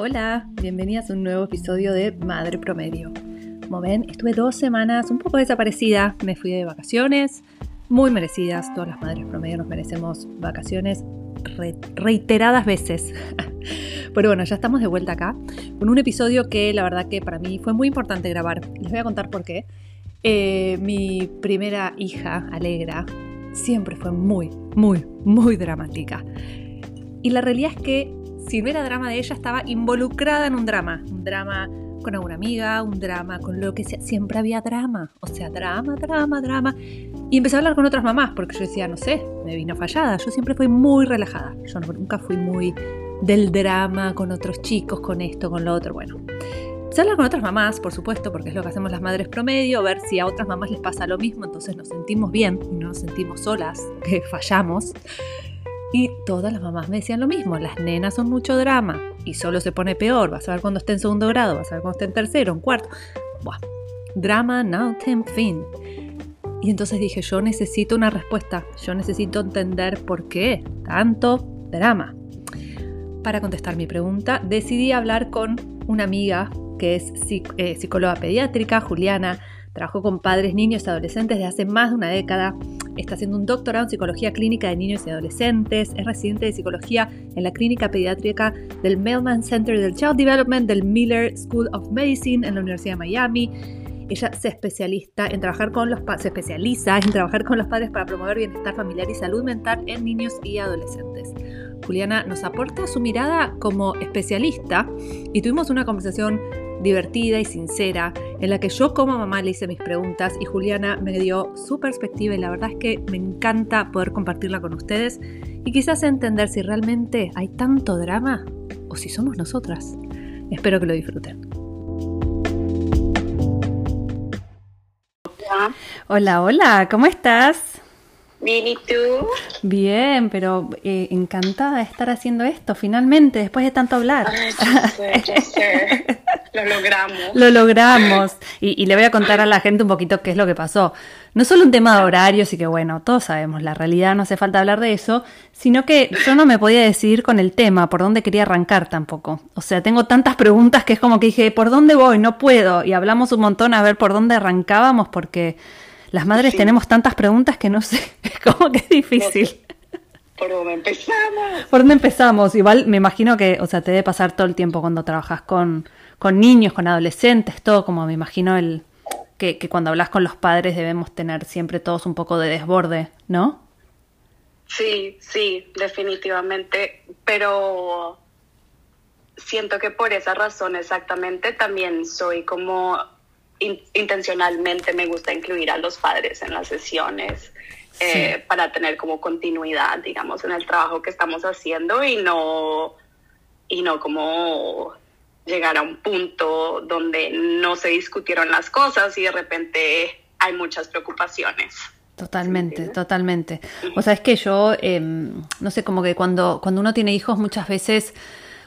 Hola, bienvenidas a un nuevo episodio de Madre Promedio. Como ven, estuve dos semanas un poco desaparecida, me fui de vacaciones, muy merecidas, todas las madres promedio nos merecemos vacaciones reiteradas veces. Pero bueno, ya estamos de vuelta acá con un episodio que la verdad que para mí fue muy importante grabar. Les voy a contar por qué. Eh, mi primera hija, Alegra, siempre fue muy, muy, muy dramática. Y la realidad es que si no era drama de ella, estaba involucrada en un drama. Un drama con alguna amiga, un drama con lo que sea. Siempre había drama. O sea, drama, drama, drama. Y empecé a hablar con otras mamás porque yo decía, no sé, me vino fallada. Yo siempre fui muy relajada. Yo nunca fui muy del drama con otros chicos, con esto, con lo otro. Bueno, empecé a hablar con otras mamás, por supuesto, porque es lo que hacemos las madres promedio, ver si a otras mamás les pasa lo mismo, entonces nos sentimos bien y no nos sentimos solas, que fallamos. Y todas las mamás me decían lo mismo, las nenas son mucho drama y solo se pone peor, vas a ver cuando esté en segundo grado, vas a ver cuando esté en tercero, en cuarto. Buah, drama no tem fin. Y entonces dije, yo necesito una respuesta, yo necesito entender por qué tanto drama. Para contestar mi pregunta, decidí hablar con una amiga que es eh, psicóloga pediátrica, Juliana, trabajó con padres, niños y adolescentes desde hace más de una década Está haciendo un doctorado en psicología clínica de niños y adolescentes. Es residente de psicología en la clínica pediátrica del Mailman Center del Child Development del Miller School of Medicine en la Universidad de Miami. Ella se especialista en trabajar con los se especializa en trabajar con los padres para promover bienestar familiar y salud mental en niños y adolescentes. Juliana nos aporta su mirada como especialista y tuvimos una conversación divertida y sincera, en la que yo como mamá le hice mis preguntas y Juliana me dio su perspectiva y la verdad es que me encanta poder compartirla con ustedes y quizás entender si realmente hay tanto drama o si somos nosotras. Espero que lo disfruten. Hola, hola, ¿cómo estás? Bien, ¿y tú? Bien, pero eh, encantada de estar haciendo esto, finalmente, después de tanto hablar. Lo logramos. Lo logramos. Y, le voy a contar a la gente un poquito qué es lo que pasó. No solo un tema de horarios y que, bueno, todos sabemos, la realidad no hace falta hablar de eso, sino que yo no me podía decidir con el tema, por dónde quería arrancar tampoco. O sea, tengo tantas preguntas que es como que dije, ¿por dónde voy? No puedo. Y hablamos un montón a ver por dónde arrancábamos porque las madres tenemos tantas preguntas que no sé, es como que es difícil. ¿Por dónde empezamos? ¿Por dónde empezamos? Igual me imagino que, o sea, te debe pasar todo el tiempo cuando trabajas con, con niños, con adolescentes, todo como me imagino el que, que cuando hablas con los padres debemos tener siempre todos un poco de desborde, ¿no? Sí, sí, definitivamente, pero siento que por esa razón exactamente también soy como intencionalmente me gusta incluir a los padres en las sesiones eh, para tener como continuidad, digamos, en el trabajo que estamos haciendo y no, y no como llegar a un punto donde no se discutieron las cosas y de repente hay muchas preocupaciones. Totalmente, totalmente. O sea, es que yo, em, no sé, como que cuando, cuando uno tiene hijos muchas veces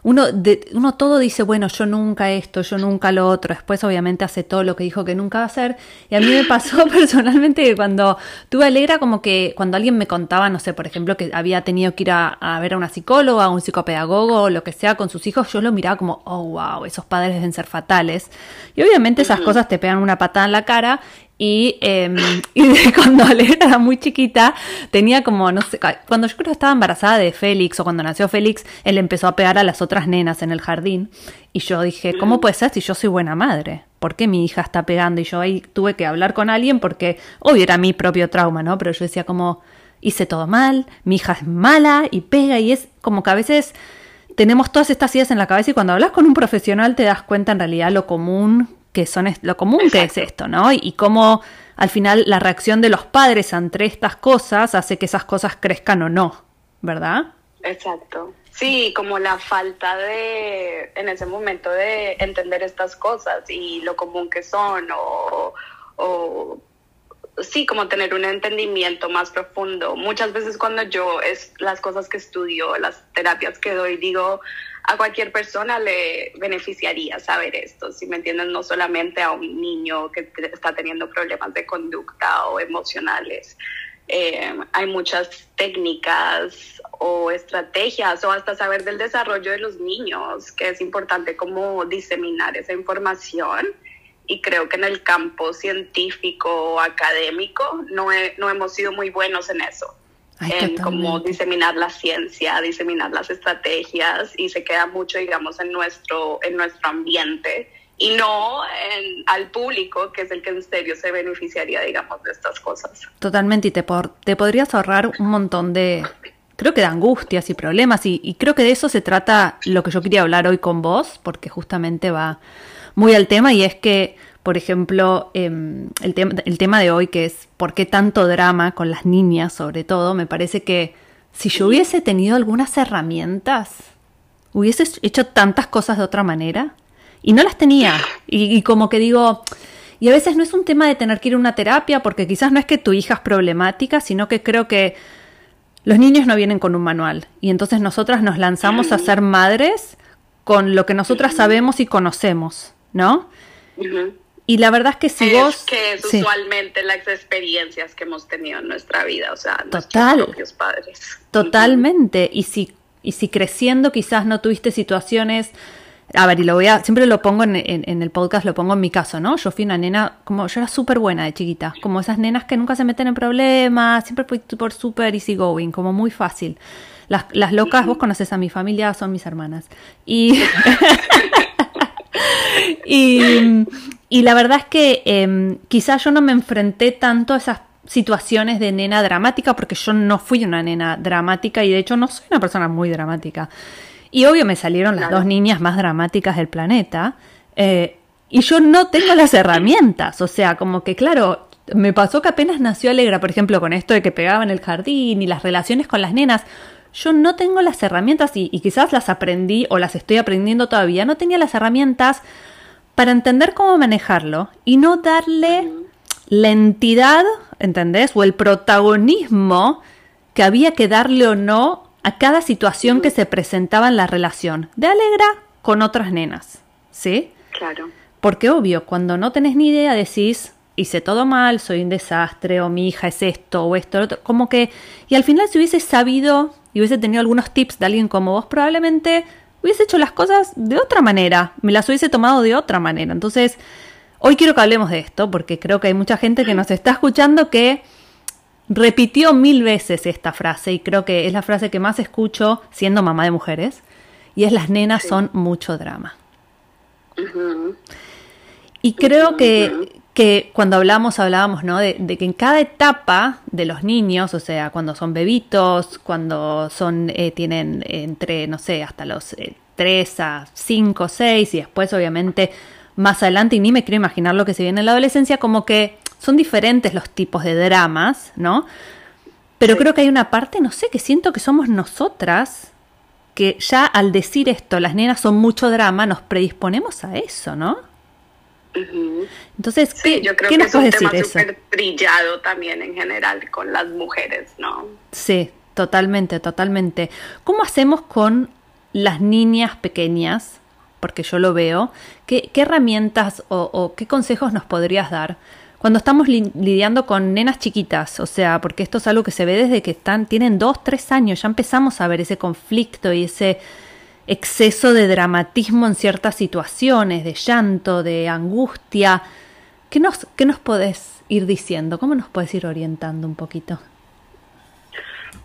uno, de, uno todo dice, bueno, yo nunca esto, yo nunca lo otro. Después, obviamente, hace todo lo que dijo que nunca va a hacer. Y a mí me pasó personalmente que cuando tuve alegra, como que cuando alguien me contaba, no sé, por ejemplo, que había tenido que ir a, ver a una psicóloga, a un psicopedagogo o lo que sea con sus hijos, yo lo miraba como, oh, wow, esos padres deben ser fatales. Y obviamente esas cosas te pegan una patada en la cara y, eh, y cuando Alegra era muy chiquita, tenía como, no sé, cuando yo creo que estaba embarazada de Félix o cuando nació Félix, él empezó a pegar a las otras nenas en el jardín. Y yo dije, ¿cómo puede ser si yo soy buena madre? ¿Por qué mi hija está pegando? Y yo ahí tuve que hablar con alguien porque, obvio, era mi propio trauma, ¿no? Pero yo decía como, hice todo mal, mi hija es mala y pega y es como que a veces tenemos todas estas ideas en la cabeza y cuando hablas con un profesional te das cuenta en realidad lo común que son lo común que es esto, ¿no? Y, cómo al final la reacción de los padres ante estas cosas hace que esas cosas crezcan o no, ¿verdad? Exacto. Sí, como la falta de, en ese momento, de entender estas cosas y lo común que son, o, o sí, como tener un entendimiento más profundo. Muchas veces cuando yo es las cosas que estudio, las terapias que doy, digo, a cualquier persona le beneficiaría saber esto, si me entienden, no solamente a un niño que está teniendo problemas de conducta o emocionales. Eh, hay muchas técnicas o estrategias o hasta saber del desarrollo de los niños, que es importante como diseminar esa información. Y creo que en el campo científico o académico no, no hemos sido muy buenos en eso en cómo diseminar la ciencia, diseminar las estrategias y se queda mucho, digamos, en nuestro, en nuestro ambiente y no en, al público, que es el que en serio se beneficiaría, digamos, de estas cosas. Totalmente, y te, te podrías ahorrar un montón de, creo que de angustias y problemas, y, y creo que de eso se trata lo que yo quería hablar hoy con vos, porque justamente va muy al tema, y es que por ejemplo, em, el, el tema de hoy, que es por qué tanto drama con las niñas, sobre todo, me parece que si yo hubiese tenido algunas herramientas, hubiese hecho tantas cosas de otra manera. Y no las tenía. Y, como que digo, y a veces no es un tema de tener que ir a una terapia, porque quizás no es que tu hija es problemática, sino que creo que los niños no vienen con un manual. Y entonces nosotras nos lanzamos a ser madres con lo que nosotras sabemos y conocemos, ¿no? Y la verdad es que si vos... Que es usualmente las experiencias que hemos tenido en nuestra vida, o sea, Total, nuestros propios padres. Totalmente. Y si, y si creciendo quizás no tuviste situaciones... A ver, y lo voy a... Siempre lo pongo en, en, el podcast, lo pongo en mi caso, ¿no? Yo fui una nena, como yo era súper buena de chiquita, como esas nenas que nunca se meten en problemas, siempre fui por súper easy going, como muy fácil. Las, las locas, vos conoces a mi familia, son mis hermanas. Y... y, y la verdad es que eh, quizás yo no me enfrenté tanto a esas situaciones de nena dramática porque yo no fui una nena dramática y de hecho no soy una persona muy dramática. Y obvio me salieron las dos niñas más dramáticas del planeta eh, y yo no tengo las herramientas, o sea, como que claro, me pasó que apenas nació Alegra, por ejemplo, con esto de que pegaba en el jardín y las relaciones con las nenas. Yo no tengo las herramientas y, y quizás las aprendí o las estoy aprendiendo todavía. No tenía las herramientas para entender cómo manejarlo y no darle la entidad, ¿entendés? O el protagonismo que había que darle o no a cada situación que se presentaba en la relación de Alegra con otras nenas, ¿sí? Claro. Porque obvio, cuando no tenés ni idea decís, hice todo mal, soy un desastre, o mi hija es esto, o esto, otro, como que, y al final si hubiese sabido y hubiese tenido algunos tips de alguien como vos, probablemente hubiese hecho las cosas de otra manera, me las hubiese tomado de otra manera. Entonces, hoy quiero que hablemos de esto, porque creo que hay mucha gente que nos está escuchando que repitió mil veces esta frase y creo que es la frase que más escucho siendo mamá de mujeres, y es las nenas son mucho drama. Y creo que, que cuando hablamos, hablábamos, ¿no? De, que en cada etapa de los niños, o sea, cuando son bebitos, cuando son, eh, tienen entre, no sé, hasta los eh, 3 a 5, 6 y después obviamente más adelante, y ni me quiero imaginar lo que se viene en la adolescencia, como que son diferentes los tipos de dramas, ¿no? Pero creo que hay una parte, no sé, que siento que somos nosotras, que ya al decir esto, las nenas son mucho drama, nos predisponemos a eso, ¿no? Entonces, ¿qué, yo creo que es un tema brillado también en general con las mujeres, ¿no? Sí, totalmente, totalmente. ¿Cómo hacemos con las niñas pequeñas? Porque yo lo veo. ¿Qué, herramientas o, qué consejos nos podrías dar cuando estamos lidiando con nenas chiquitas? O sea, porque esto es algo que se ve desde que están, tienen dos, tres años, ya empezamos a ver ese conflicto y ese exceso de dramatismo en ciertas situaciones, de llanto, de angustia. ¿Qué nos, qué nos podés ir diciendo? ¿Cómo nos puedes ir orientando un poquito?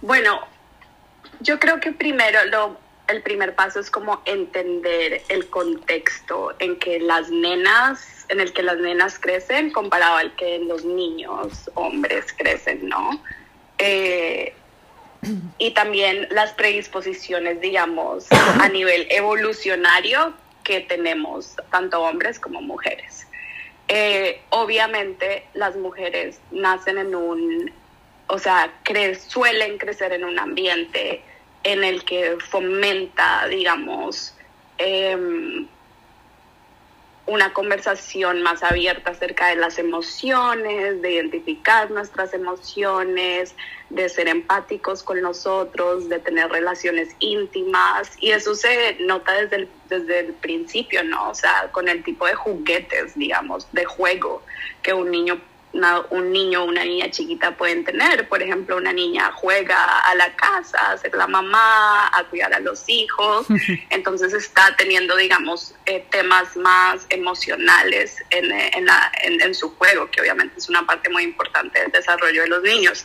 Bueno, yo creo que primero lo, el primer paso es como entender el contexto en que las nenas, en el que las nenas crecen comparado al que los niños hombres crecen, ¿no? Eh, y también las predisposiciones, digamos, a nivel evolucionario que tenemos tanto hombres como mujeres. Eh, obviamente las mujeres nacen en un, o sea, suelen crecer en un ambiente en el que fomenta, digamos, em, una conversación más abierta acerca de las emociones, de identificar nuestras emociones, de ser empáticos con nosotros, de tener relaciones íntimas. Y eso se nota desde el, desde el principio, ¿no? O sea, con el tipo de juguetes, digamos, de juego que un niño un niño o una niña chiquita pueden tener. Por ejemplo, una niña juega a la casa, a ser la mamá, a cuidar a los hijos. Entonces está teniendo, digamos, eh, temas más emocionales en, en, su juego, que obviamente es una parte muy importante del desarrollo de los niños.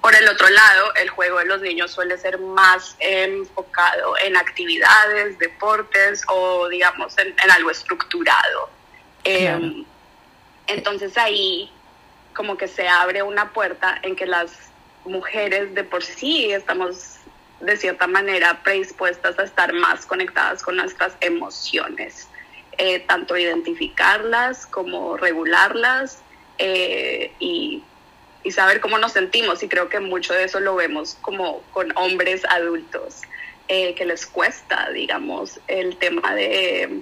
Por el otro lado, el juego de los niños suele ser más enfocado en actividades, deportes o, digamos, en, algo estructurado. Em, entonces ahí como que se abre una puerta en que las mujeres de por sí estamos de cierta manera predispuestas a estar más conectadas con nuestras emociones, eh, tanto identificarlas como regularlas eh, y, saber cómo nos sentimos. Y creo que mucho de eso lo vemos como con hombres adultos, eh, que les cuesta, digamos, el tema de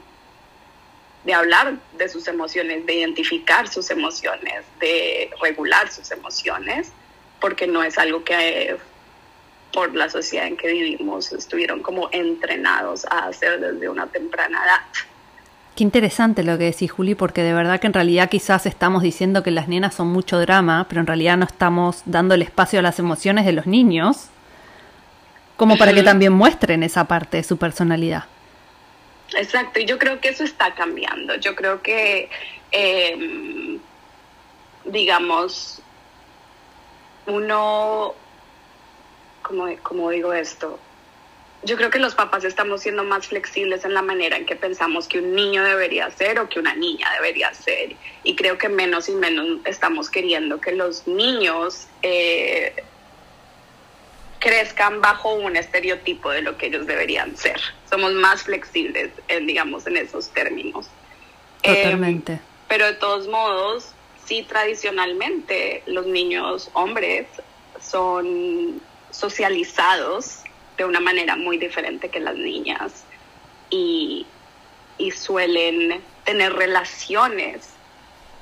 de hablar de sus emociones, de identificar sus emociones, de regular sus emociones, porque no es algo que por la sociedad en que vivimos estuvieron como entrenados a hacer desde una temprana edad. Qué interesante lo que decís, Juli, porque de verdad que en realidad quizás estamos diciendo que las nenas son mucho drama, pero en realidad no estamos dando el espacio a las emociones de los niños, como para que también muestren esa parte de su personalidad. Exacto, y yo creo que eso está cambiando. Yo creo que, em, digamos, uno, como, digo esto? Yo creo que los papás estamos siendo más flexibles en la manera en que pensamos que un niño debería ser o que una niña debería ser. Y creo que menos y menos estamos queriendo que los niños eh, crezcan bajo un estereotipo de lo que ellos deberían ser. Somos más flexibles, en, digamos, en esos términos. Totalmente. Em, pero de todos modos, sí, tradicionalmente los niños hombres son socializados de una manera muy diferente que las niñas y, y suelen tener relaciones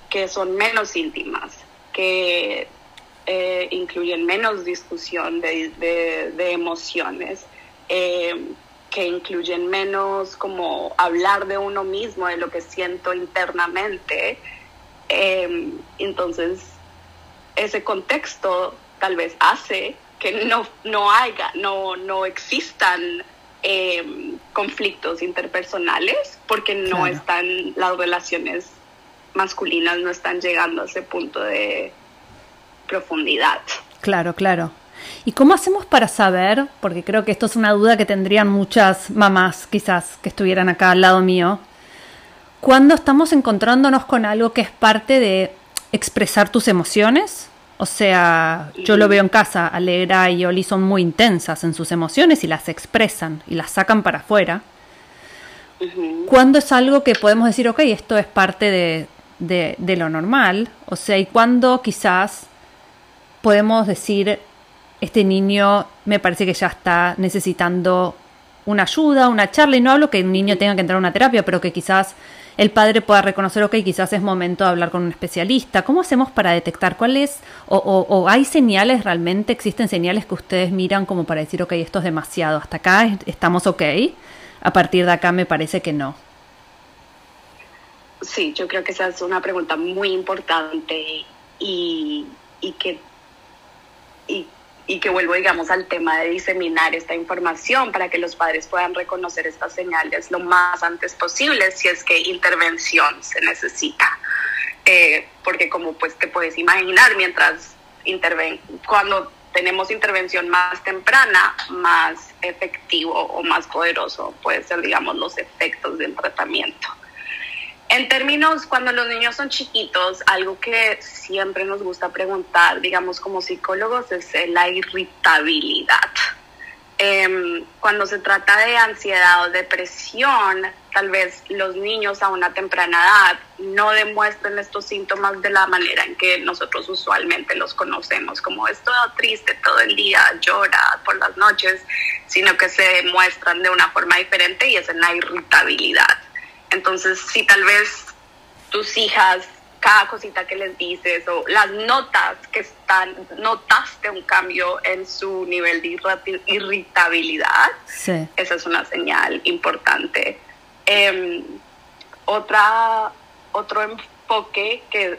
que son menos íntimas, que eh, incluyen menos discusión de, emociones, eh, que incluyen menos como hablar de uno mismo, de lo que siento internamente. Eh, entonces, ese contexto tal vez hace que no, no haya, no, no existan conflictos interpersonales porque no están, las relaciones masculinas no están llegando a ese punto de, profundidad. Claro, claro. ¿Y cómo hacemos para saber? Porque creo que esto es una duda que tendrían muchas mamás quizás que estuvieran acá al lado mío. Cuando estamos encontrándonos con algo que es parte de expresar tus emociones, o sea, yo lo veo en casa, Alegra y Oli son muy intensas en sus emociones y las expresan y las sacan para afuera. Cuando es algo que podemos decir, ok, esto es parte de, de, de lo normal? O sea, y cuando quizás podemos decir, este niño me parece que ya está necesitando una ayuda, una charla, y no hablo que un niño tenga que entrar a una terapia, pero que quizás el padre pueda reconocer, ok, quizás es momento de hablar con un especialista. ¿Cómo hacemos para detectar cuáles, o, o, hay señales realmente, existen señales que ustedes miran como para decir, ok, esto es demasiado, hasta acá estamos ok, a partir de acá me parece que no? Sí, yo creo que esa es una pregunta muy importante y que y, que vuelvo, digamos, al tema de diseminar esta información para que los padres puedan reconocer estas señales lo más antes posible si es que intervención se necesita. Eh, porque como pues te puedes imaginar, mientras interven cuando tenemos intervención más temprana, más efectivo o más poderoso puede ser, digamos, los efectos del tratamiento. En términos, cuando los niños son chiquitos, algo que siempre nos gusta preguntar, digamos como psicólogos, es la irritabilidad. Em, cuando se trata de ansiedad o depresión, tal vez los niños a una temprana edad no demuestren estos síntomas de la manera en que nosotros usualmente los conocemos, como es todo triste todo el día, llora por las noches, sino que se demuestran de una forma diferente y es en la irritabilidad. Entonces, si tal vez tus hijas, cada cosita que les dices o las notas que están, notaste un cambio en su nivel de irritabilidad, esa es una señal importante. Em, otra, otro enfoque que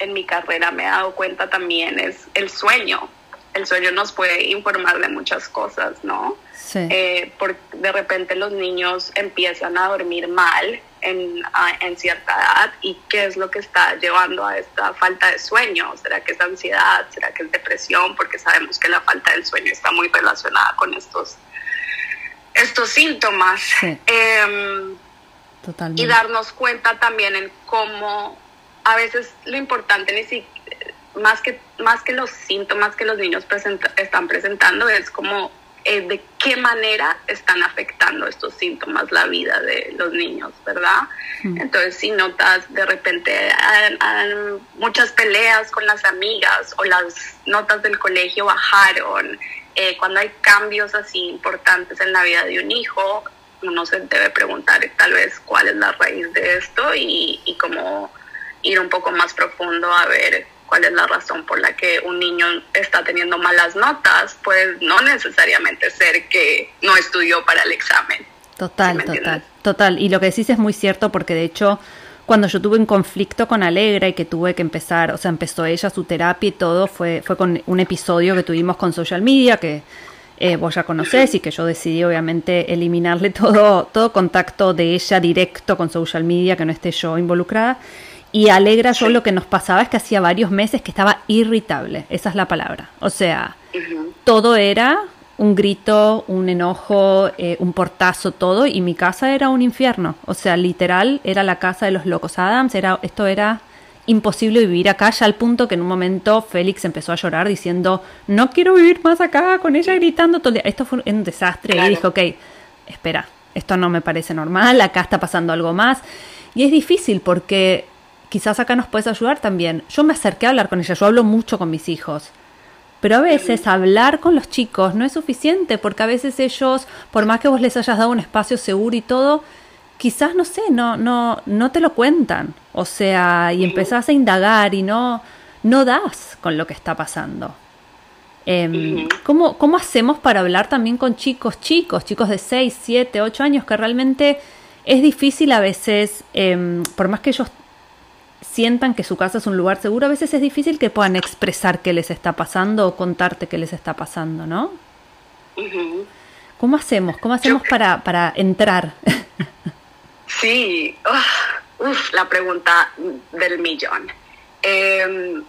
en mi carrera me he dado cuenta también es el sueño. El sueño nos puede informar de muchas cosas, ¿no? Sí. Eh, porque de repente los niños empiezan a dormir mal en, en, cierta edad y qué es lo que está llevando a esta falta de sueño. ¿Será que es ansiedad? ¿Será que es depresión? Porque sabemos que la falta del sueño está muy relacionada con estos, estos síntomas. Em, Totalmente. Y darnos cuenta también en cómo a veces lo importante ni siquiera más que, más que los síntomas que los niños están presentando es como eh, de qué manera están afectando estos síntomas la vida de los niños, ¿verdad? Entonces, si notas de repente muchas peleas con las amigas o las notas del colegio bajaron, eh, cuando hay cambios así importantes en la vida de un hijo, uno se debe preguntar tal vez cuál es la raíz de esto y, y cómo ir un poco más profundo a ver cuál es la razón por la que un niño está teniendo malas notas, pues no necesariamente ser que no estudió para el examen. Total, total, total. Y lo que decís es muy cierto porque de hecho cuando yo tuve un conflicto con Alegra y que tuve que empezar, o sea, empezó ella su terapia y todo, fue, fue con un episodio que tuvimos con social media que eh, vos ya conocés y que yo decidí obviamente eliminarle todo, todo contacto de ella directo con social media, que no esté yo involucrada. Y Alegra, yo lo que nos pasaba es que hacía varios meses que estaba irritable, esa es la palabra. O sea, todo era un grito, un enojo, eh, un portazo, todo, y mi casa era un infierno. O sea, literal, era la casa de los locos Adams, era, esto era imposible vivir acá, ya al punto que en un momento Félix empezó a llorar diciendo, no quiero vivir más acá, con ella gritando todo el día. Esto fue un desastre, y dijo, ok, espera, esto no me parece normal, acá está pasando algo más. Y es difícil porque quizás acá nos puedes ayudar también. Yo me acerqué a hablar con ella, yo hablo mucho con mis hijos. Pero a veces hablar con los chicos no es suficiente porque a veces ellos, por más que vos les hayas dado un espacio seguro y todo, quizás no sé, no no no te lo cuentan. O sea, y empezás a indagar y no no das con lo que está pasando. Eh, ¿cómo, ¿Cómo hacemos para hablar también con chicos, chicos, chicos de 6, 7, 8 años que realmente es difícil a veces, eh, por más que ellos sientan que su casa es un lugar seguro, a veces es difícil que puedan expresar qué les está pasando o contarte qué les está pasando, ¿no? ¿Cómo hacemos? ¿Cómo hacemos para, para entrar? sí, la pregunta del millón. Em,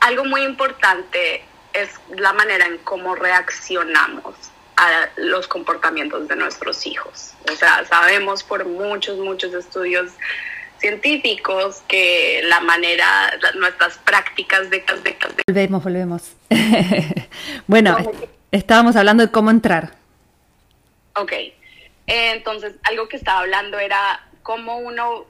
algo muy importante es la manera en cómo reaccionamos a los comportamientos de nuestros hijos. O sea, sabemos por muchos, muchos estudios científicos que la manera, nuestras prácticas de... de, Volvemos, volvemos. bueno, estábamos hablando de cómo entrar. Ok, entonces algo que estaba hablando era cómo uno...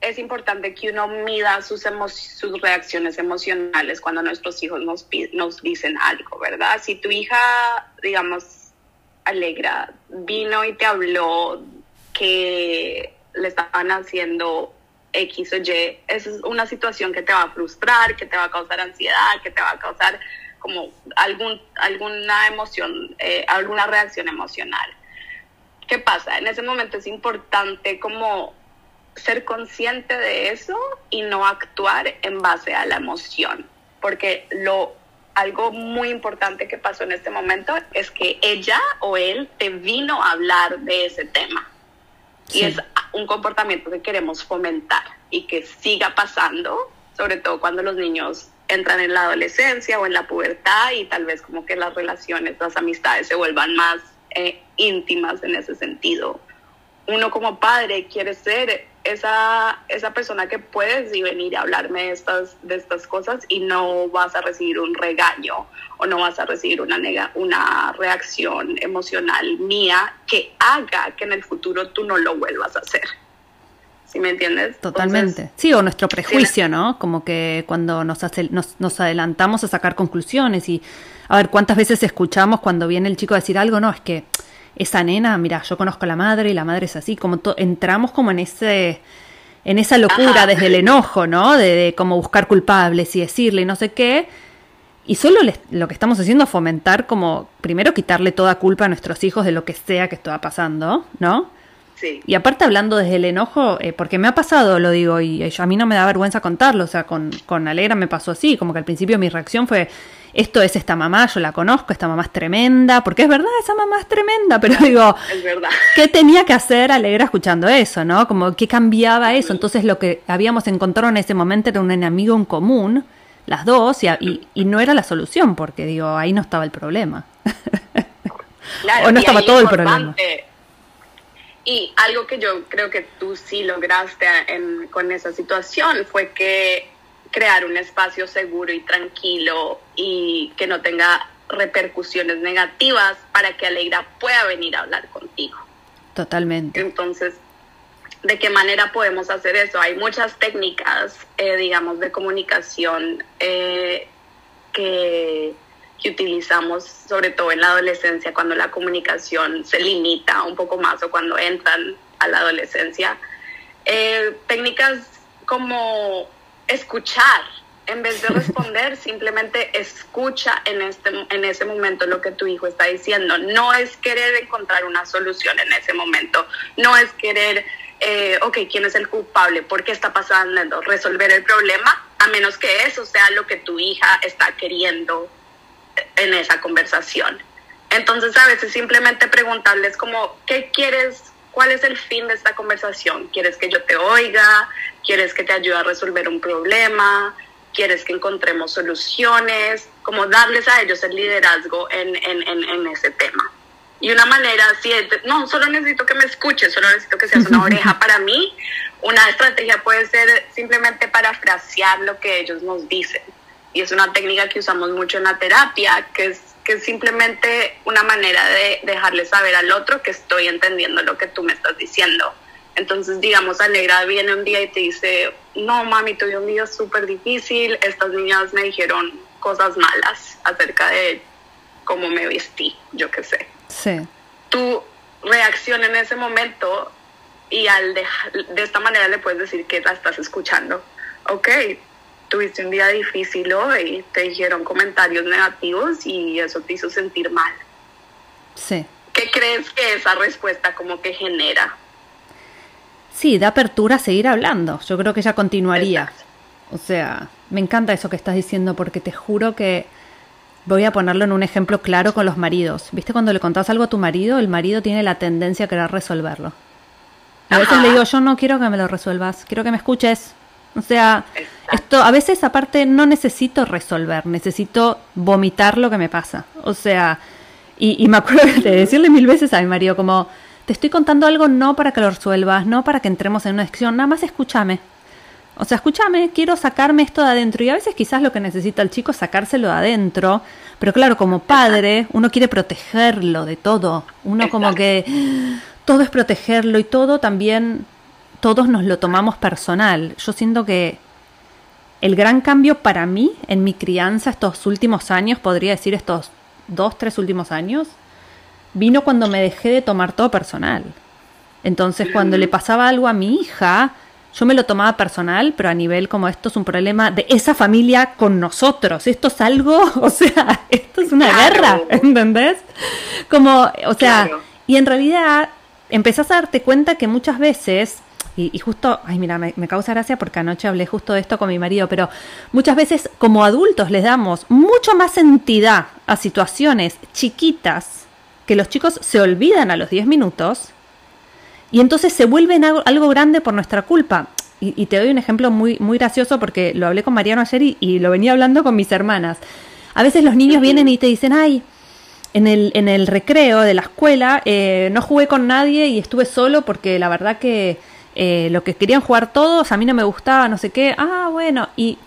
Es importante que uno mida sus, sus reacciones emocionales cuando nuestros hijos nos, nos dicen algo, ¿verdad? Si tu hija, digamos, alegra, vino y te habló que le estaban haciendo X o Y, es una situación que te va a frustrar, que te va a causar ansiedad, que te va a causar como algún, alguna emoción, eh, alguna reacción emocional. ¿Qué pasa? En ese momento es importante como ser consciente de eso y no actuar en base a la emoción, porque lo algo muy importante que pasó en este momento es que ella o él te vino a hablar de ese tema. Y es un comportamiento que queremos fomentar y que siga pasando, sobre todo cuando los niños entran en la adolescencia o en la pubertad y tal vez como que las relaciones, las amistades se vuelvan más eh, íntimas en ese sentido. Uno como padre quiere ser esa, esa persona que puedes y venir a hablarme de estas, de estas cosas y no vas a recibir un regaño o no vas a recibir una, nega, una reacción emocional mía que haga que en el futuro tú no lo vuelvas a hacer. ¿Sí me entiendes? Totalmente. sí, o nuestro prejuicio, ¿no? Como que cuando nos, hace, nos, nos adelantamos a sacar conclusiones y a ver cuántas veces escuchamos cuando viene el chico a decir algo, no, es que esa nena, mira, yo conozco a la madre y la madre es así, como entramos como en ese en esa locura desde el enojo, ¿no? De, de, como buscar culpables y decirle y no sé qué. Y solo lo que estamos haciendo es fomentar como, primero, quitarle toda culpa a nuestros hijos de lo que sea que está pasando, ¿no? Sí. Y aparte hablando desde el enojo, eh, porque me ha pasado, lo digo, y eh, a mí no me da vergüenza contarlo, o sea, con, con Alegra me pasó así, como que al principio mi reacción fue, esto es esta mamá, yo la conozco, esta mamá es tremenda, porque es verdad, esa mamá es tremenda, pero digo, Es verdad. ¿qué tenía que hacer Alegra escuchando eso, no? Como, ¿qué cambiaba eso? Entonces lo que habíamos encontrado en ese momento era un enemigo en común, las dos, y, y, y no era la solución, porque digo, ahí no estaba el problema. Claro, o no estaba todo el problema. Y algo que yo creo que tú sí lograste en- con esa situación fue que crear un espacio seguro y tranquilo y que no tenga repercusiones negativas para que Alegra pueda venir a hablar contigo. Totalmente. Entonces, ¿de qué manera podemos hacer eso? Hay muchas técnicas, eh, digamos, de comunicación eh, que, que utilizamos, sobre todo en la adolescencia, cuando la comunicación se limita un poco más o cuando entran a la adolescencia. Eh, técnicas como escuchar. En vez de responder, simplemente escucha en, este, en ese momento lo que tu hijo está diciendo. No es querer encontrar una solución en ese momento. No es querer, eh, ok, ¿quién es el culpable? ¿Por qué está pasando? Resolver el problema, a menos que eso sea lo que tu hija está queriendo en esa conversación. Entonces a veces simplemente preguntarles como, ¿qué quieres? ¿Cuál es el fin de esta conversación? ¿Quieres que yo te oiga? ¿Quieres que te ayude a resolver un problema? ¿Quieres que encontremos soluciones? Como darles a ellos el liderazgo en, en, en, en ese tema. Y una manera es, de- no, solo necesito que me escuches, solo necesito que seas una oreja para mí. Una estrategia puede ser simplemente parafrasear lo que ellos nos dicen. Y es una técnica que usamos mucho en la terapia, que es, que es simplemente una manera de dejarle saber al otro que estoy entendiendo lo que tú me estás diciendo. Entonces, digamos, Alegra viene un día y te dice, no, mami, tuve un día súper difícil, estas niñas me dijeron cosas malas acerca de cómo me vestí, yo qué sé Sí. tu reacción en ese momento y al dejar, de esta manera le puedes decir que la estás escuchando. Ok, tuviste un día difícil hoy, te dijeron comentarios negativos y eso te hizo sentir mal. Sí. ¿Qué crees que esa respuesta como que genera? Sí, da apertura a seguir hablando. Yo creo que ella continuaría. Exacto. O sea, me encanta eso que estás diciendo porque te juro que voy a ponerlo en un ejemplo claro con los maridos. ¿Viste cuando le contás algo a tu marido? El marido tiene la tendencia a querer resolverlo. A veces Ajá. le digo, yo no quiero que me lo resuelvas, quiero que me escuches. O sea, Exacto. esto a veces aparte no necesito resolver, necesito vomitar lo que me pasa. O sea, y, y me acuerdo de decirle mil veces a mi marido como, te estoy contando algo no para que lo resuelvas, no para que entremos en una discusión, nada más escúchame. O sea, escúchame, quiero sacarme esto de adentro. Y a veces quizás lo que necesita el chico es sacárselo de adentro. Pero claro, como padre, uno quiere protegerlo de todo. Uno como que todo es protegerlo y todo también, todos nos lo tomamos personal. Yo siento que el gran cambio para mí en mi crianza estos últimos años, podría decir estos dos, tres últimos años, vino cuando me dejé de tomar todo personal. Entonces, cuando le pasaba algo a mi hija, yo me lo tomaba personal, pero a nivel como esto es un problema de esa familia con nosotros. Esto es algo, o sea, esto es una Claro. guerra, ¿entendés? Como, o sea, Claro. y en realidad empezás a darte cuenta que muchas veces, y, y justo, ay mira, me, causa gracia porque anoche hablé justo de esto con mi marido, pero muchas veces como adultos les damos mucho más entidad a situaciones chiquitas que los chicos se olvidan a los 10 minutos y entonces se vuelven algo, algo grande por nuestra culpa. Y, y te doy un ejemplo muy, muy gracioso porque lo hablé con Mariano ayer y, y lo venía hablando con mis hermanas. A veces los niños vienen y te dicen, ay, en el, en el recreo de la escuela eh, no jugué con nadie y estuve solo porque la verdad que eh, lo que querían jugar todos a mí no me gustaba, no sé qué. Ah, bueno, y,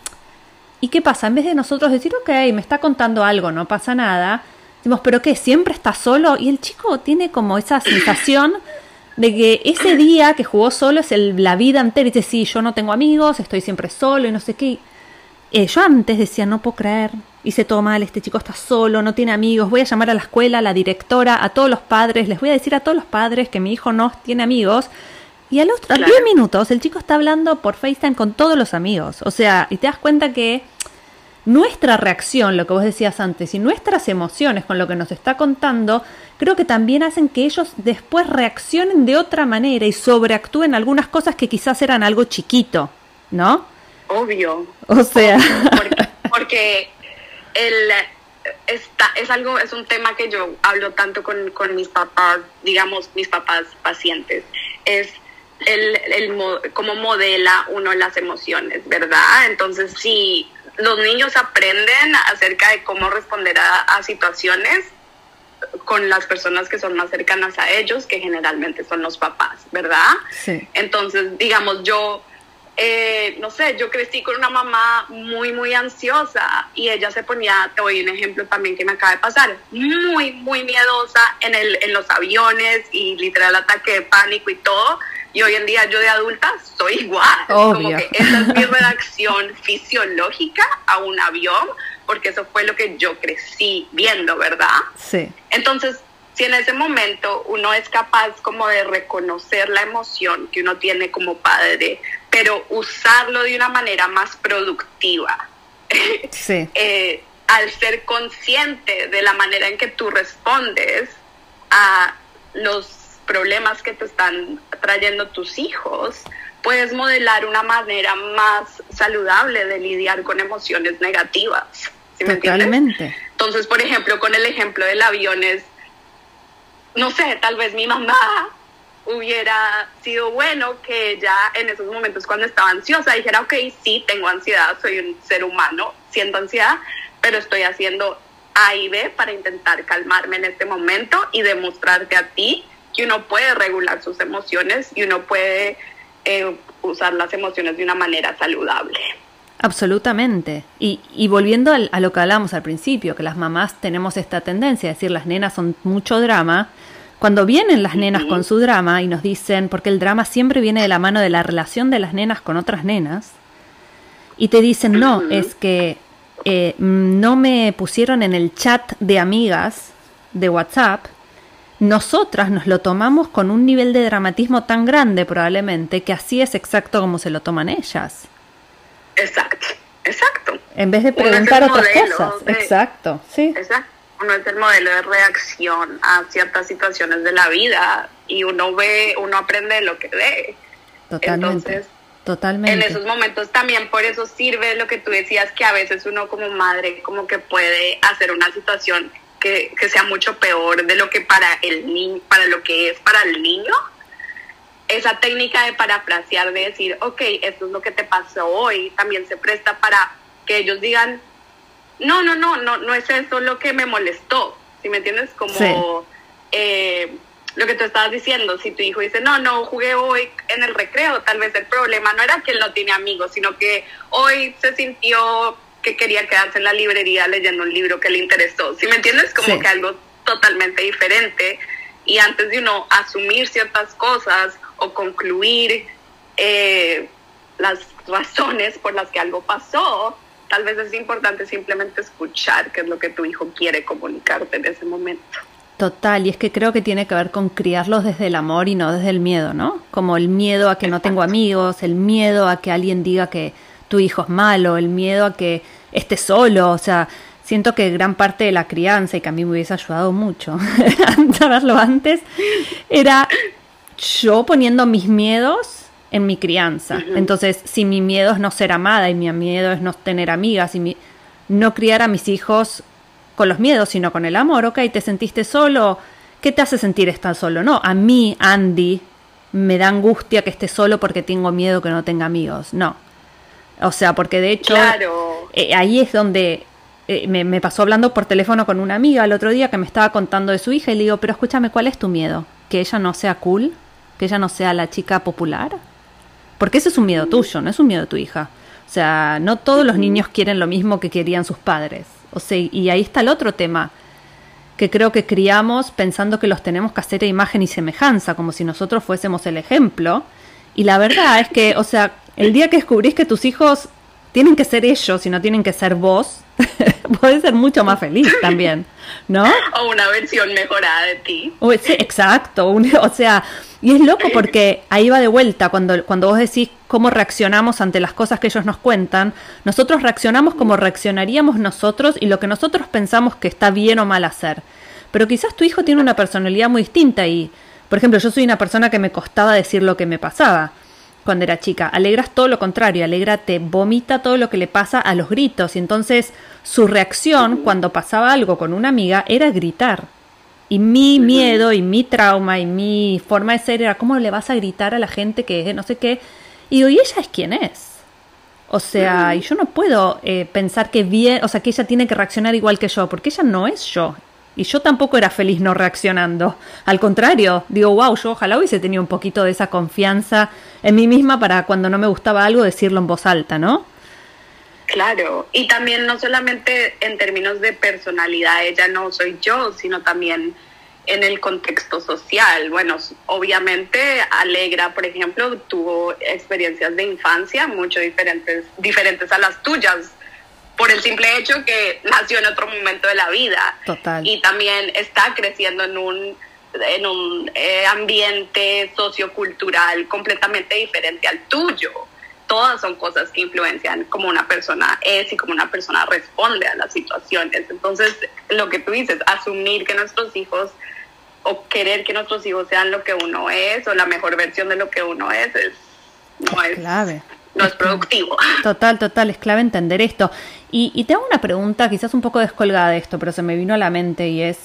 ¿y qué pasa? En vez de nosotros decir, ok, me está contando algo, no pasa nada, decimos, pero ¿qué? ¿Siempre está solo? Y el chico tiene como esa sensación de que ese día que jugó solo es el, la vida entera. Y dice, sí, yo no tengo amigos, estoy siempre solo y no sé qué. Eh, yo antes decía, no puedo creer, hice todo mal, este chico está solo, no tiene amigos, voy a llamar a la escuela, a la directora, a todos los padres, les voy a decir a todos los padres que mi hijo no tiene amigos. Y a los a Claro. 10 minutos el chico está hablando por FaceTime con todos los amigos. O sea, y te das cuenta que nuestra reacción, lo que vos decías antes, y nuestras emociones con lo que nos está contando, creo que también hacen que ellos después reaccionen de otra manera y sobreactúen algunas cosas que quizás eran algo chiquito, ¿no? Obvio. O sea. Porque, el, está, es algo, es un tema que yo hablo tanto con, con mis papás, digamos, mis papás pacientes. Es el, el, cómo modela uno las emociones, ¿verdad? Entonces, si los niños aprenden acerca de cómo responder a, situaciones con las personas que son más cercanas a ellos, que generalmente son los papás, ¿verdad? Sí. Entonces, digamos, yo, eh, no sé, yo crecí con una mamá muy, muy ansiosa y ella se ponía, te doy un ejemplo también que me acaba de pasar, muy, muy miedosa en, el, en los aviones y literal ataque de pánico y todo. Y hoy en día yo de adulta soy igual. Como que esa es mi reacción fisiológica a un avión, porque eso fue lo que yo crecí viendo, ¿verdad? Sí. Entonces, si en ese momento uno es capaz como de reconocer la emoción que uno tiene como padre, pero usarlo de una manera más productiva, sí. eh, al ser consciente de la manera en que tú respondes a los problemas que te están trayendo tus hijos, puedes modelar una manera más saludable de lidiar con emociones negativas. ¿sí Totalmente. Entonces, por ejemplo, con el ejemplo del avión es, no sé, tal vez mi mamá hubiera sido bueno que ella en esos momentos cuando estaba ansiosa dijera, ok, sí, tengo ansiedad, soy un ser humano, siento ansiedad, pero estoy haciendo A y B para intentar calmarme en este momento y demostrarte a ti que uno puede regular sus emociones y uno puede eh, usar las emociones de una manera saludable. Absolutamente. Y, y volviendo a lo que hablamos al principio, que las mamás tenemos esta tendencia a decir las nenas son mucho drama, cuando vienen las nenas con su drama y nos dicen, porque el drama siempre viene de la mano de la relación de las nenas con otras nenas, y te dicen, no, es que eh, no me pusieron en el chat de amigas de WhatsApp nosotras nos lo tomamos con un nivel de dramatismo tan grande probablemente que así es exacto como se lo toman ellas. Exacto, exacto. En vez de preguntar otras cosas. exacto, sí. Exacto. Uno es el modelo de reacción a ciertas situaciones de la vida y uno ve, uno aprende lo que ve. Totalmente. Entonces, Totalmente. En esos momentos también por eso sirve lo que tú decías, que a veces uno como madre como que puede hacer una situación que, sea mucho peor de lo que para el niño, para lo que es para el niño. Esa técnica de parafrasear, de decir, ok, esto es lo que te pasó hoy, también se presta para que ellos digan, no, no, no, no, no es eso lo que me molestó. si me entiendes? Como eh, lo que tú estabas diciendo, si tu hijo dice, no, no, jugué hoy en el recreo, tal vez el problema no era que él no tiene amigos, sino que hoy se sintió que quería quedarse en la librería leyendo un libro que le interesó. ¿Sí me entiendes? Como que algo totalmente diferente. Y antes de uno asumir ciertas cosas o concluir eh, las razones por las que algo pasó, tal vez es importante simplemente escuchar qué es lo que tu hijo quiere comunicarte en ese momento. Total, y es que creo que tiene que ver con criarlos desde el amor y no desde el miedo, ¿no? Como el miedo a que no tengo amigos, el miedo a que alguien diga que tu hijo es malo, el miedo a que esté solo, o sea, siento que gran parte de la crianza, y que a mí me hubiese ayudado mucho saberlo antes, era yo poniendo mis miedos en mi crianza. Entonces, si mi miedo es no ser amada y mi miedo es no tener amigas y no criar a mis hijos con los miedos, sino con el amor, ok, te sentiste solo, ¿qué te hace sentir estar solo? No, a mí, Andy, me da angustia que esté solo porque tengo miedo que no tenga amigos. No, o sea, porque de hecho eh, ahí es donde eh, me, pasó hablando por teléfono con una amiga el otro día que me estaba contando de su hija y le digo, pero escúchame, ¿cuál es tu miedo? ¿Que ella no sea cool? ¿Que ella no sea la chica popular? Porque ese es un miedo tuyo, no es un miedo de tu hija. O sea, no todos los niños quieren lo mismo que querían sus padres. O sea, y ahí está el otro tema, que creo que criamos pensando que los tenemos que hacer a imagen y semejanza, como si nosotros fuésemos el ejemplo. Y la verdad es que, o sea, el día que descubrís que tus hijos tienen que ser ellos y no tienen que ser vos, puedes ser mucho más feliz también, ¿no? O una versión mejorada de ti. sí, exacto, o sea, y es loco porque ahí va de vuelta, cuando, cuando vos decís cómo reaccionamos ante las cosas que ellos nos cuentan, nosotros reaccionamos como reaccionaríamos nosotros y lo que nosotros pensamos que está bien o mal hacer. Pero quizás tu hijo tiene una personalidad muy distinta y, por ejemplo, yo soy una persona que me costaba decir lo que me pasaba cuando era chica. Alegras todo lo contrario, Alegra te vomita todo lo que le pasa a los gritos y entonces su reacción cuando pasaba algo con una amiga era gritar. Y mi miedo y mi trauma y mi forma de ser era cómo le vas a gritar a la gente que es no sé qué. Y digo, ¿y ella es quién es? O sea, y yo no puedo eh, pensar que bien, o sea, que ella tiene que reaccionar igual que yo, porque ella no es yo. Y yo tampoco era feliz no reaccionando. Al contrario, digo, wow, yo ojalá hubiese tenido un poquito de esa confianza en mí misma para cuando no me gustaba algo decirlo en voz alta, ¿no? Claro, y también no solamente en términos de personalidad, ella no soy yo, sino también en el contexto social. Bueno, obviamente Alegra, por ejemplo, tuvo experiencias de infancia mucho diferentes, diferentes a las tuyas por el simple hecho que nació en otro momento de la vida. Total. Y también está creciendo en un, en un eh, ambiente sociocultural completamente diferente al tuyo. Todas son cosas que influencian cómo una persona es y cómo una persona responde a las situaciones. Entonces, lo que tú dices, asumir que nuestros hijos o querer que nuestros hijos sean lo que uno es o la mejor versión de lo que uno es, es no es clave no es productivo. Total, total, es clave entender esto. Y, y te hago una pregunta, quizás un poco descolgada de esto, pero se me vino a la mente y es,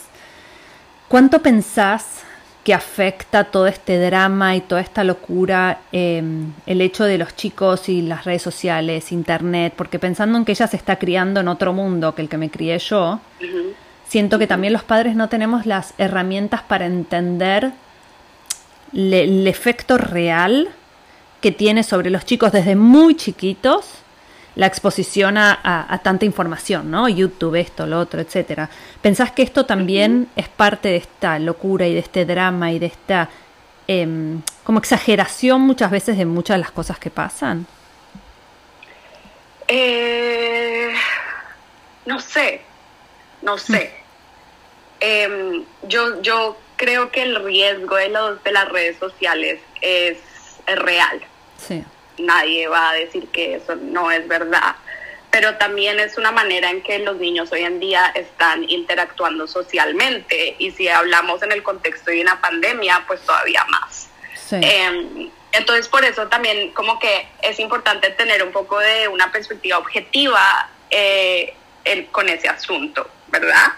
¿cuánto pensás que afecta todo este drama y toda esta locura em, el hecho de los chicos y las redes sociales, internet? Porque pensando en que ella se está criando en otro mundo que el que me crié yo, siento que también los padres no tenemos las herramientas para entender el efecto real que tiene sobre los chicos desde muy chiquitos la exposición a, tanta información, ¿no? YouTube, esto, lo otro, etcétera. ¿Pensás que esto también es parte de esta locura y de este drama y de esta em, como exageración muchas veces de muchas de las cosas que pasan? Eh, no sé, no sé. Em, yo, yo creo que el riesgo de, los, de las redes sociales es real. Nadie va a decir que eso no es verdad. Pero también es una manera en que los niños hoy en día están interactuando socialmente. Y si hablamos en el contexto de una pandemia, pues todavía más. Em, entonces, por eso también como que es importante tener un poco de una perspectiva objetiva eh, con ese asunto, ¿verdad?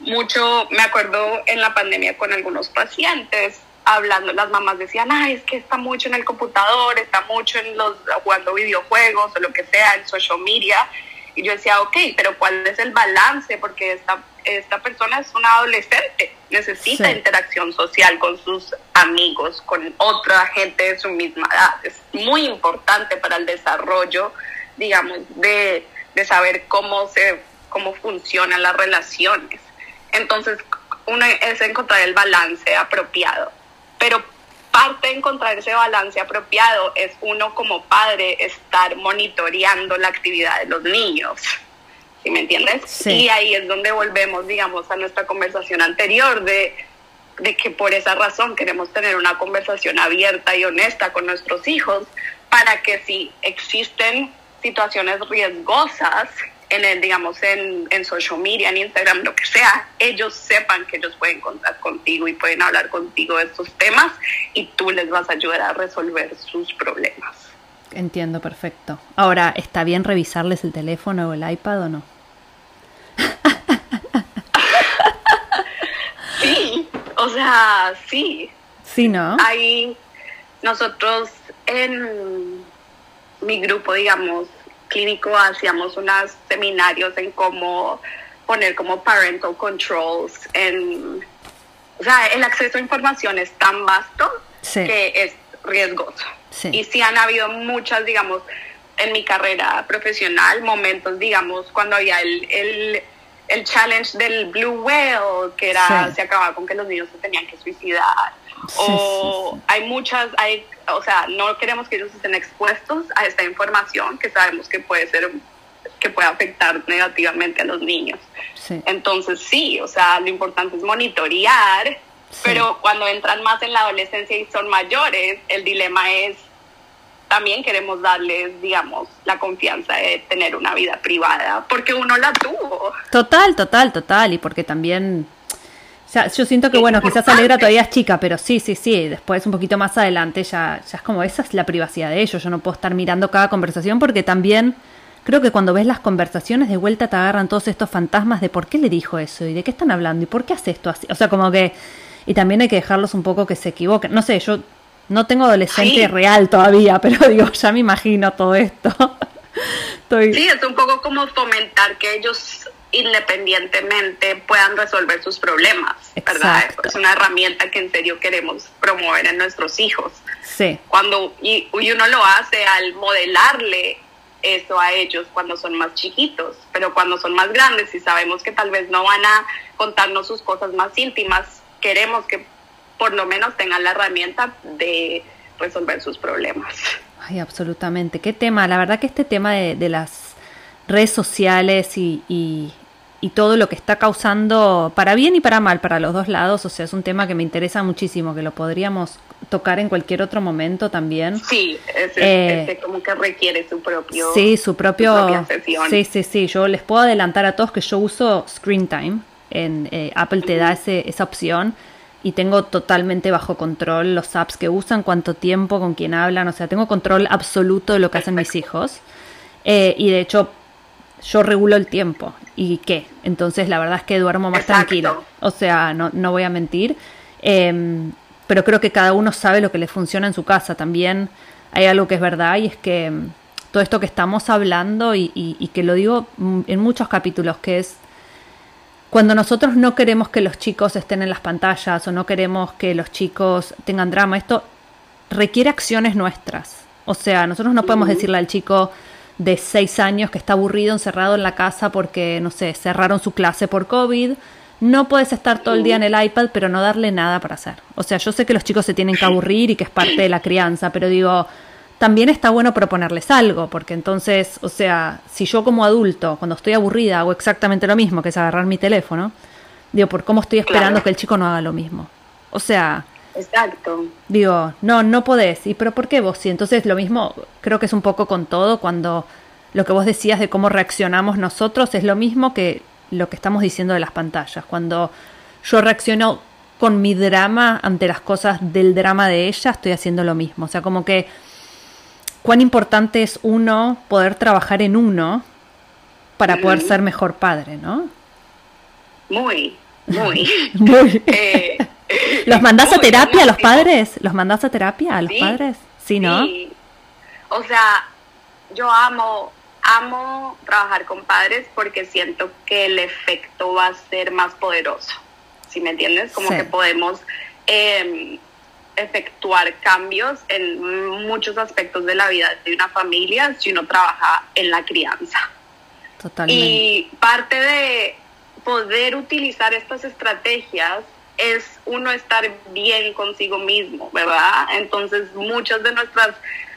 Mucho, me acuerdo en la pandemia con algunos pacientes hablando, las mamás decían, ay, es que está mucho en el computador, está mucho en los jugando videojuegos o lo que sea, en social media. Y yo decía, ok, pero ¿cuál es el balance? Porque esta, esta persona es una adolescente, necesita interacción social con sus amigos, con otra gente de su misma edad. Es muy importante para el desarrollo, digamos, de, de saber cómo, se, cómo funcionan las relaciones. Entonces, uno es encontrar el balance apropiado pero parte de encontrar ese balance apropiado es uno como padre estar monitoreando la actividad de los niños. ¿Sí me entiendes? Y ahí es donde volvemos, digamos, a nuestra conversación anterior de, de que por esa razón queremos tener una conversación abierta y honesta con nuestros hijos para que si existen situaciones riesgosas en el, digamos, en, en social media, en Instagram, lo que sea, ellos sepan que ellos pueden contar contigo y pueden hablar contigo de estos temas y tú les vas a ayudar a resolver sus problemas. Entiendo, perfecto. Ahora, ¿está bien revisarles el teléfono o el iPad o no? sí, o sea, sí. Sí, ¿no? Hay nosotros en mi grupo, digamos, clínico hacíamos unos seminarios en cómo poner como parental controls en... O sea, el acceso a información es tan vasto que es riesgoso. Y sí han habido muchas, digamos, en mi carrera profesional, momentos, digamos, cuando había el, el, el challenge del Blue Whale, que era, se acababa con que los niños se tenían que suicidar o hay muchas, hay, o sea, no queremos que ellos estén expuestos a esta información que sabemos que puede ser que puede afectar negativamente a los niños. Entonces sí, o sea, lo importante es monitorear, pero cuando entran más en la adolescencia y son mayores, el dilema es también queremos darles, digamos, la confianza de tener una vida privada, porque uno la tuvo. Total, total, total, y porque también yo siento que, bueno, quizás Alegra todavía es chica, pero sí, sí, sí. Después, un poquito más adelante, ya, ya es como esa es la privacidad de ellos. Yo no puedo estar mirando cada conversación porque también creo que cuando ves las conversaciones de vuelta te agarran todos estos fantasmas de por qué le dijo eso y de qué están hablando y por qué hace esto así. O sea, como que. Y también hay que dejarlos un poco que se equivoquen. No sé, yo no tengo adolescente real todavía, pero digo, ya me imagino todo esto. Sí, es un poco como fomentar que ellos independientemente puedan resolver sus problemas, ¿verdad? Es una herramienta que en serio queremos promover en nuestros hijos. Sí. Cuando y, uno lo hace al modelarle eso a ellos cuando son más chiquitos, pero cuando son más grandes y sabemos que tal vez no van a contarnos sus cosas más íntimas, queremos que por lo menos tengan la herramienta de resolver sus problemas. Ay, absolutamente. Qué tema. La verdad que este tema de, las redes sociales y, y, todo lo que está causando, para bien y para mal, para los dos lados, o sea, es un tema que me interesa muchísimo, que lo podríamos tocar en cualquier otro momento también. Sí, es, eh, como que requiere su propio. Sí, su propio. sí, sí, sí. Yo les puedo adelantar a todos que yo uso Screen Time. En eh, Apple te da ese, esa opción y tengo totalmente bajo control los apps que usan, cuánto tiempo, con quién hablan, o sea, tengo control absoluto de lo que hacen mis hijos. Eh, y de hecho, yo regulo el tiempo. ¿Y qué? Entonces, la verdad es que duermo más tranquilo. O sea, no, no voy a mentir. Em, pero creo que cada uno sabe lo que le funciona en su casa. También hay algo que es verdad y es que em, todo esto que estamos hablando y, y que lo digo mm, en muchos capítulos, que es cuando nosotros no queremos que los chicos estén en las pantallas o no queremos que los chicos tengan drama, esto requiere acciones nuestras. O sea, nosotros no podemos decirle al chico de seis años que está aburrido, encerrado en la casa porque, no sé, cerraron su clase por COVID. No puedes estar todo el día en el iPad, pero no darle nada para hacer. O sea, yo sé que los chicos se tienen que aburrir y que es parte de la crianza, pero digo, también está bueno proponerles algo, porque entonces, o sea, si yo como adulto, cuando estoy aburrida, hago exactamente lo mismo, que es agarrar mi teléfono, digo, ¿por cómo estoy esperando que el chico no haga lo mismo? O sea... Exacto. Digo, no, no podés. ¿Y pero por qué vos sí? Entonces lo mismo, creo que es un poco con todo, cuando lo que vos decías de cómo reaccionamos nosotros es lo mismo que lo que estamos diciendo de las pantallas. Cuando yo reacciono con mi drama ante las cosas del drama de ella, estoy haciendo lo mismo. O sea, como que cuán importante es uno poder trabajar en uno para poder ser mejor padre, ¿no? Muy, muy. muy. Eh, ¿Los mandás a terapia a los padres? ¿Los mandás a terapia a los padres? Sí, ¿no? Sí. O sea, yo amo, amo trabajar con padres porque siento que el efecto va a ser más poderoso. ¿Sí me entiendes? Como que podemos eh, efectuar cambios en muchos aspectos de la vida de una familia si uno trabaja en la crianza. Totalmente. Y parte de poder utilizar estas estrategias es uno estar bien consigo mismo, ¿verdad? Entonces muchas de nuestras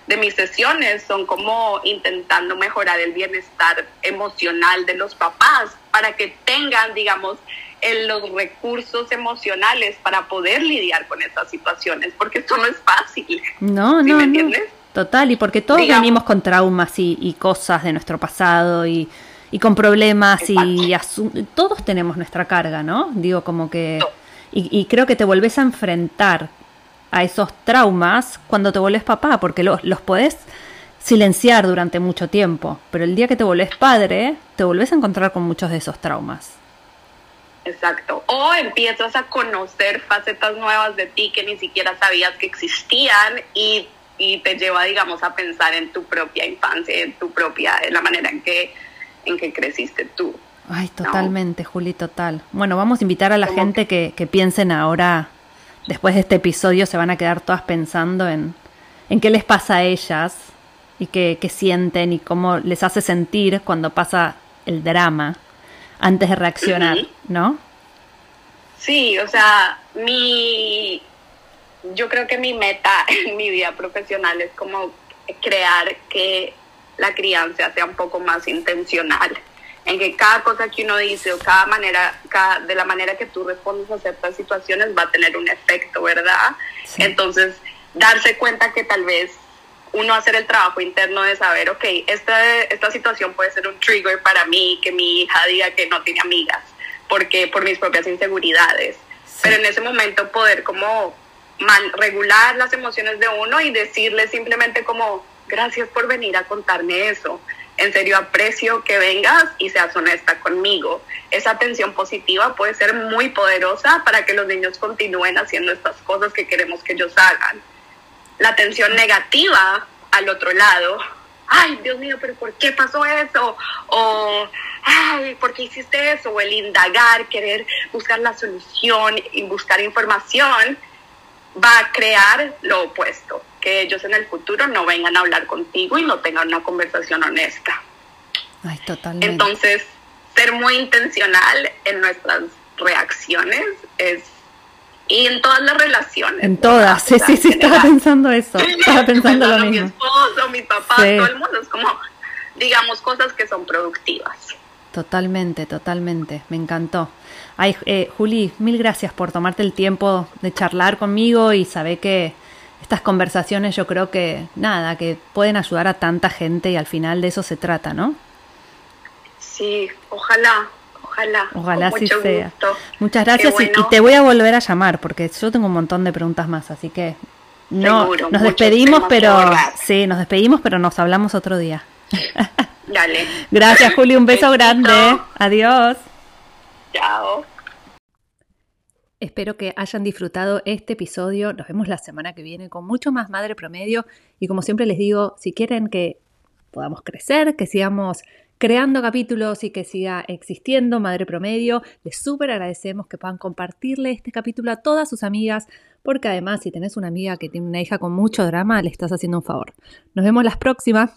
de mis sesiones son como intentando mejorar el bienestar emocional de los papás para que tengan, digamos, los recursos emocionales para poder lidiar con estas situaciones, porque esto no es fácil. No, no, me entiendes? Total, y porque todos venimos con traumas y, cosas de nuestro pasado y, con problemas y todos tenemos nuestra carga, ¿no? Digo, como que... Y, creo que te volvés a enfrentar a esos traumas cuando te volvés papá, porque los, los podés silenciar durante mucho tiempo, pero el día que te volvés padre, te volvés a encontrar con muchos de esos traumas. Exacto. O empiezas a conocer facetas nuevas de ti que ni siquiera sabías que existían y, te lleva, digamos, a pensar en tu propia infancia, en tu propia, en la manera en que, en que creciste tú. Ay, totalmente, Juli, total. Bueno, vamos a invitar a la gente que, que, piensen ahora, después de este episodio, se van a quedar todas pensando en, en qué les pasa a ellas y qué, qué sienten y cómo les hace sentir cuando pasa el drama antes de reaccionar, ¿no? Sí, o sea, mi, yo creo que mi meta en mi vida profesional es como crear que la crianza sea un poco más intencional, en que cada cosa que uno dice o cada manera, cada, de la manera que tú respondes a ciertas situaciones va a tener un efecto, ¿verdad? Entonces, darse cuenta que tal vez uno hacer el trabajo interno de saber, ok, esta, esta situación puede ser un trigger para mí, que mi hija diga que no tiene amigas, porque por mis propias inseguridades. Pero en ese momento poder como regular las emociones de uno y decirle simplemente como, gracias por venir a contarme eso. En serio, aprecio que vengas y seas honesta conmigo. Esa atención positiva puede ser muy poderosa para que los niños continúen haciendo estas cosas que queremos que ellos hagan. La atención negativa al otro lado, ay, Dios mío, pero ¿por qué pasó eso? O, ay, ¿por qué hiciste eso? O el indagar, querer buscar la solución y buscar información, va a crear lo opuesto, que ellos en el futuro no vengan a hablar contigo y no tengan una conversación honesta. Ay, totalmente. Entonces, ser muy intencional en nuestras reacciones es y en todas las relaciones. En todas, sí, sí, sí, estaba pensando eso, estaba pensando lo mismo. Mi esposo, mi papá, todo el mundo, es como, digamos, cosas que son productivas. Totalmente, totalmente, me encantó. Ay, eh, Juli, mil gracias por tomarte el tiempo de charlar conmigo y saber que estas conversaciones yo creo que, nada, que pueden ayudar a tanta gente y al final de eso se trata, ¿no? Sí, ojalá, ojalá. Ojalá sí sea. Muchas gracias y, te voy a volver a llamar porque yo tengo un montón de preguntas más, así que no nos despedimos, pero sí, nos despedimos, pero nos hablamos otro día. Dale. Gracias, Juli, un beso grande. Adiós. Chao. Espero que hayan disfrutado este episodio. Nos vemos la semana que viene con mucho más Madre Promedio. Y como siempre les digo, si quieren que podamos crecer, que sigamos creando capítulos y que siga existiendo Madre Promedio, les súper agradecemos que puedan compartirle este capítulo a todas sus amigas, porque además si tenés una amiga que tiene una hija con mucho drama, le estás haciendo un favor. Nos vemos las próximas.